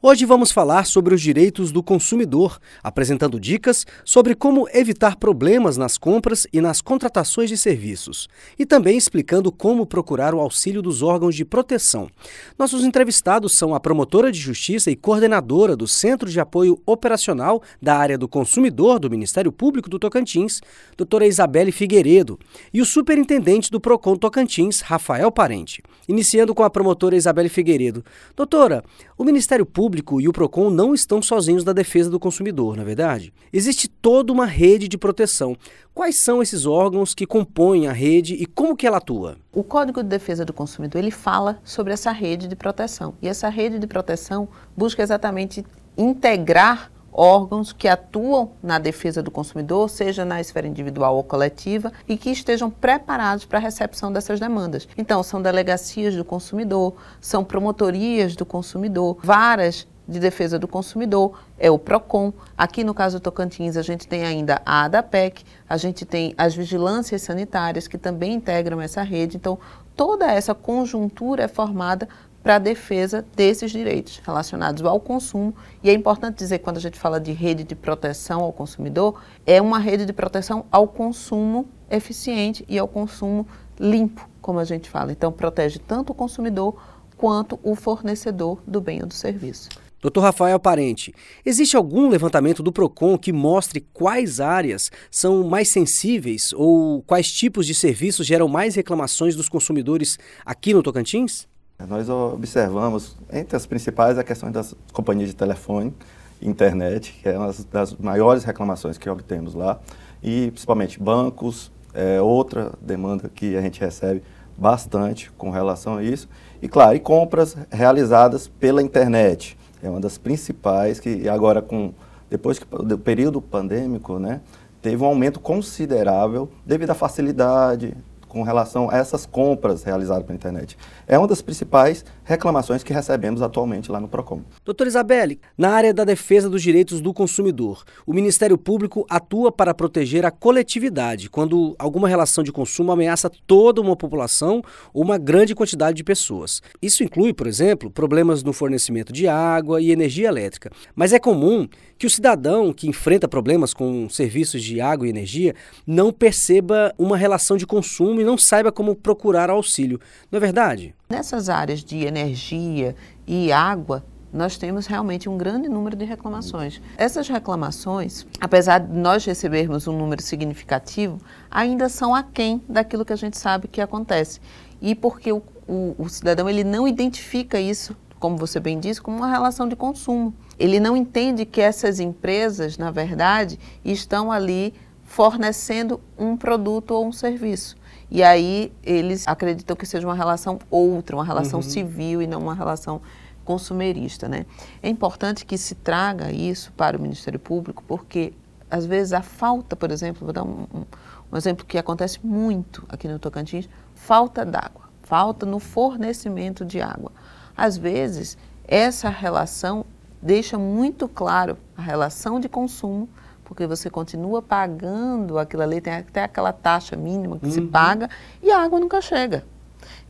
Hoje vamos falar sobre os direitos do consumidor, apresentando dicas sobre como evitar problemas nas compras e nas contratações de serviços, e também explicando como procurar o auxílio dos órgãos de proteção. Nossos entrevistados são a promotora de justiça e coordenadora do Centro de Apoio Operacional da área do consumidor do Ministério Público do Tocantins, doutora Isabelle Figueiredo, e o superintendente do Procon Tocantins, Rafael Parente. Iniciando com a promotora Isabelle Figueiredo. Doutora, o Ministério Público Público e o PROCON não estão sozinhos na defesa do consumidor, na é verdade? Existe toda uma rede de proteção. Quais são esses órgãos que compõem a rede e como que ela atua? O Código de Defesa do Consumidor, ele fala sobre essa rede de proteção. E essa rede de proteção busca exatamente integrar órgãos que atuam na defesa do consumidor, seja na esfera individual ou coletiva, e que estejam preparados para a recepção dessas demandas. Então, são delegacias do consumidor, são promotorias do consumidor, varas de defesa do consumidor, é o PROCON. Aqui no caso do Tocantins, a gente tem ainda a ADAPEC, a gente tem as vigilâncias sanitárias que também integram essa rede. Então, toda essa conjuntura é formada para a defesa desses direitos relacionados ao consumo. E é importante dizer, quando a gente fala de rede de proteção ao consumidor, é uma rede de proteção ao consumo eficiente e ao consumo limpo, como a gente fala. Então, protege tanto o consumidor quanto o fornecedor do bem ou do serviço. Doutor Rafael Parente, existe algum levantamento do PROCON que mostre quais áreas são mais sensíveis ou quais tipos de serviços geram mais reclamações dos consumidores aqui no Tocantins? Nós observamos, entre as principais, a questão das companhias de telefone internet, que é uma das maiores reclamações que obtemos lá, e principalmente bancos, é outra demanda que a gente recebe bastante com relação a isso, e claro, e compras realizadas pela internet, é uma das principais que agora com depois que, do período pandêmico, né, teve um aumento considerável devido à facilidade, com relação a essas compras realizadas pela internet. É uma das principais reclamações que recebemos atualmente lá no PROCON. Doutora Isabelle, na área da defesa dos direitos do consumidor, o Ministério Público atua para proteger a coletividade quando alguma relação de consumo ameaça toda uma população ou uma grande quantidade de pessoas. Isso inclui, por exemplo, problemas no fornecimento de água e energia elétrica. Mas é comum que o cidadão que enfrenta problemas com serviços de água e energia não perceba uma relação de consumo e não saiba como procurar auxílio. Não é verdade? Nessas áreas de energia e água, nós temos realmente um grande número de reclamações. Essas reclamações, apesar de nós recebermos um número significativo, ainda são aquém daquilo que a gente sabe que acontece. E porque o, o, o cidadão ele não identifica isso, como você bem disse, como uma relação de consumo. Ele não entende que essas empresas, na verdade, estão ali fornecendo um produto ou um serviço. E aí eles acreditam que seja uma relação outra, uma relação uhum. civil e não uma relação consumerista. Né? É importante que se traga isso para o Ministério Público, porque às vezes a falta, por exemplo, vou dar um, um, um exemplo que acontece muito aqui no Tocantins, falta d'água, falta no fornecimento de água. Às vezes, essa relação deixa muito claro a relação de consumo, porque você continua pagando aquilo ali, tem até aquela taxa mínima que uhum. se paga e a água nunca chega.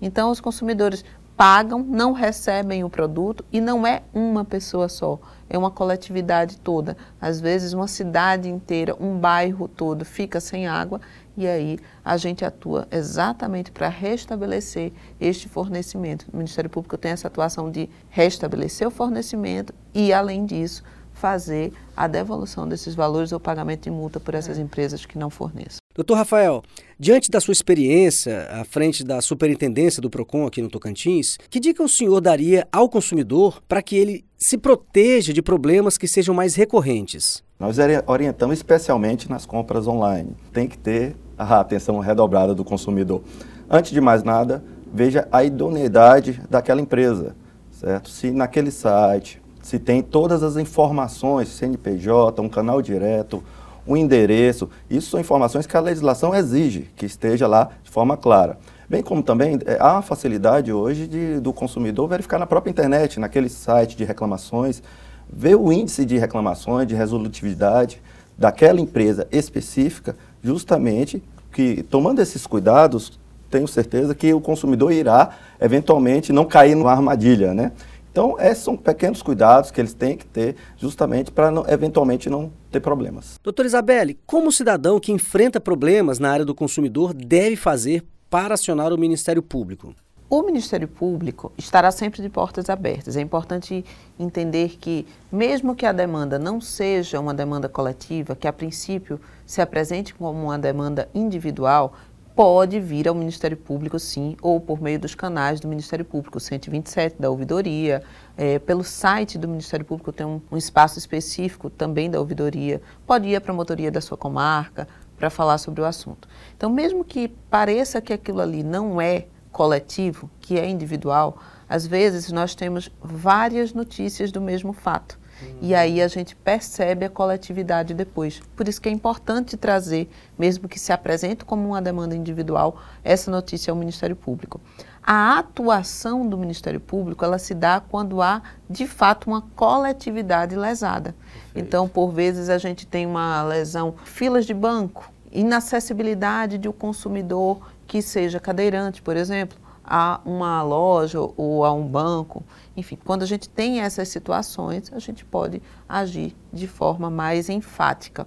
Então, os consumidores pagam, não recebem o produto e não é uma pessoa só, é uma coletividade toda. Às vezes, uma cidade inteira, um bairro todo fica sem água e aí a gente atua exatamente para restabelecer este fornecimento. O Ministério Público tem essa atuação de restabelecer o fornecimento e, além disso, fazer a devolução desses valores ou pagamento de multa por essas é. empresas que não forneçam. Doutor Rafael, diante da sua experiência à frente da superintendência do PROCON aqui no Tocantins, que dica o senhor daria ao consumidor para que ele se proteja de problemas que sejam mais recorrentes? Nós orientamos especialmente nas compras online. Tem que ter a atenção redobrada do consumidor. Antes de mais nada, veja a idoneidade daquela empresa, certo? Se naquele site, se tem todas as informações, CNPJ, um canal direto, um endereço. Isso são informações que a legislação exige que esteja lá de forma clara. Bem como também é, há a facilidade hoje de, do consumidor verificar na própria internet, naquele site de reclamações, ver o índice de reclamações, de resolutividade daquela empresa específica, justamente que tomando esses cuidados, tenho certeza que o consumidor irá eventualmente não cair numa armadilha, né? Então, esses são pequenos cuidados que eles têm que ter justamente para eventualmente não ter problemas. Doutora Isabelle, como o cidadão que enfrenta problemas na área do consumidor deve fazer para acionar o Ministério Público? O Ministério Público estará sempre de portas abertas. É importante entender que, mesmo que a demanda não seja uma demanda coletiva, que a princípio se apresente como uma demanda individual, pode vir ao Ministério Público, sim, ou por meio dos canais do Ministério Público, 127 da ouvidoria, é, pelo site do Ministério Público tem um, um espaço específico também da ouvidoria, pode ir à promotoria da sua comarca para falar sobre o assunto. Então, mesmo que pareça que aquilo ali não é coletivo, que é individual, às vezes nós temos várias notícias do mesmo fato. E aí a gente percebe a coletividade depois. Por isso que é importante trazer, mesmo que se apresente como uma demanda individual, essa notícia ao Ministério Público. A atuação do Ministério Público, ela se dá quando há, de fato, uma coletividade lesada. Perfeito. Então, por vezes, a gente tem uma lesão, filas de banco, inacessibilidade de um consumidor que seja cadeirante, por exemplo, a uma loja ou a um banco. Enfim, quando a gente tem essas situações, a gente pode agir de forma mais enfática.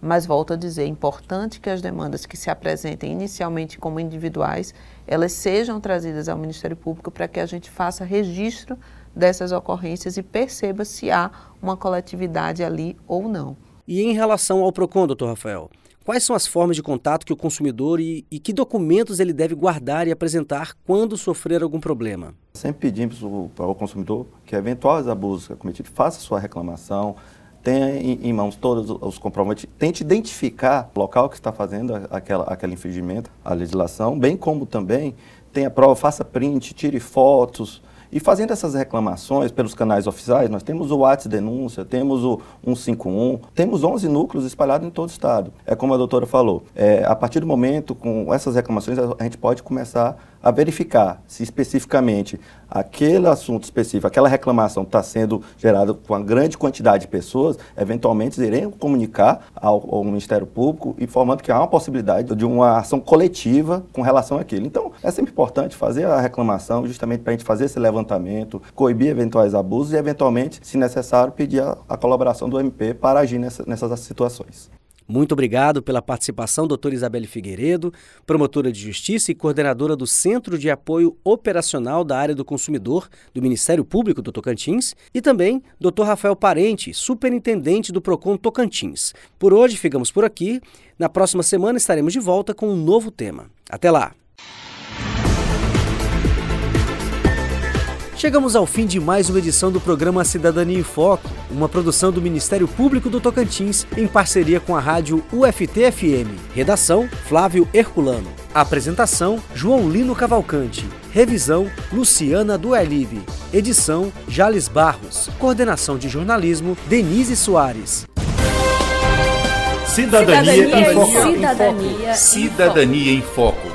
Mas volto a dizer, é importante que as demandas que se apresentem inicialmente como individuais, elas sejam trazidas ao Ministério Público para que a gente faça registro dessas ocorrências e perceba se há uma coletividade ali ou não. E em relação ao PROCON, doutor Rafael, Quais são as formas de contato que o consumidor e, e, que documentos ele deve guardar e apresentar quando sofrer algum problema? Sempre pedimos ao, ao consumidor que eventuais abusos cometidos faça sua reclamação, tenha em, mãos todos os comprovantes, tente identificar o local que está fazendo aquela, aquele infringimento à legislação, bem como também tenha prova, faça print, tire fotos, e fazendo essas reclamações pelos canais oficiais, nós temos o WhatsApp Denúncia, temos o 151, temos 11 núcleos espalhados em todo o estado. É como a doutora falou, é, a partir do momento, com essas reclamações, a gente pode começar a verificar se especificamente aquele assunto específico, aquela reclamação está sendo gerada com uma grande quantidade de pessoas, eventualmente irem comunicar ao, ao, Ministério Público, informando que há uma possibilidade de uma ação coletiva com relação àquilo. Então, é sempre importante fazer a reclamação, justamente para a gente fazer esse levantamento, coibir eventuais abusos e, eventualmente, se necessário, pedir a, a colaboração do MP para agir nessa, nessas situações. Muito obrigado pela participação, doutora Isabelle Figueiredo, promotora de Justiça e coordenadora do Centro de Apoio Operacional da Área do Consumidor do Ministério Público do Tocantins, e também doutor Rafael Parente, superintendente do PROCON Tocantins. Por hoje ficamos por aqui. Na próxima semana estaremos de volta com um novo tema. Até lá! Chegamos ao fim de mais uma edição do programa Cidadania em Foco, uma produção do Ministério Público do Tocantins em parceria com a rádio UFT-FM. Redação: Flávio Herculano. Apresentação: João Lino Cavalcante. Revisão: Luciana Duelive. Edição: Jales Barros. Coordenação de jornalismo: Denise Soares. Cidadania, Cidadania, em Foco. Cidadania, Cidadania em Foco.